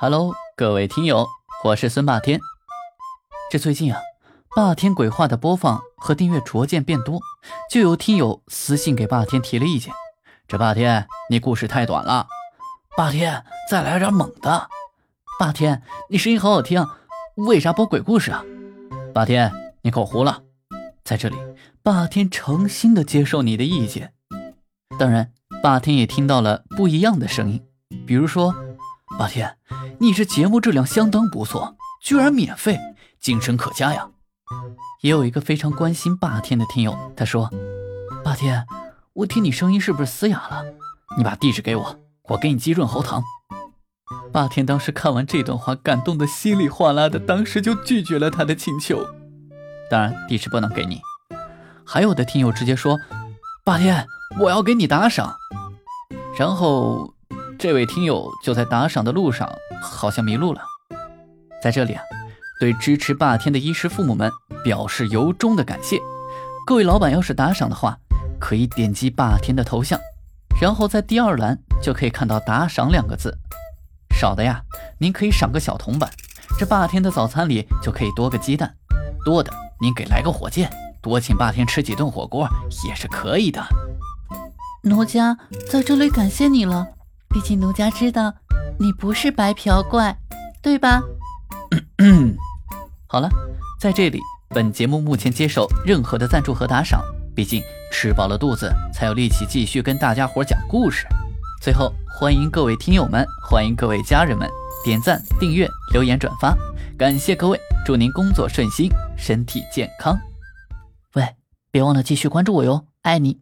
Hello，各位听友，我是孙霸天。这最近啊，霸天鬼话的播放和订阅逐渐变多，就有听友私信给霸天提了意见。这霸天，你故事太短了。霸天，再来点猛的。霸天，你声音好好听，为啥播鬼故事啊？霸天，你口糊了。在这里，霸天诚心的接受你的意见。当然，霸天也听到了不一样的声音，比如说，霸天。你这节目质量相当不错，居然免费，精神可嘉呀！也有一个非常关心霸天的听友，他说：“霸天，我听你声音是不是嘶哑了？你把地址给我，我给你寄润喉糖。”霸天当时看完这段话，感动的稀里哗啦的，当时就拒绝了他的请求。当然，地址不能给你。还有的听友直接说：“霸天，我要给你打赏。”然后。这位听友就在打赏的路上，好像迷路了。在这里啊，对支持霸天的衣食父母们表示由衷的感谢。各位老板要是打赏的话，可以点击霸天的头像，然后在第二栏就可以看到打赏两个字。少的呀，您可以赏个小铜板，这霸天的早餐里就可以多个鸡蛋；多的，您给来个火箭，多请霸天吃几顿火锅也是可以的。奴家在这里感谢你了。毕竟奴家知道你不是白嫖怪，对吧？好了，在这里，本节目目前接受任何的赞助和打赏。毕竟吃饱了肚子，才有力气继续跟大家伙讲故事。最后，欢迎各位听友们，欢迎各位家人们点赞、订阅、留言、转发，感谢各位！祝您工作顺心，身体健康。喂，别忘了继续关注我哟，爱你。